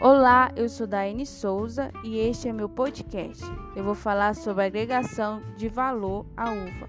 Olá, eu sou Daiane Souza e este é meu podcast. Eu vou falar sobre agregação de valor à uva.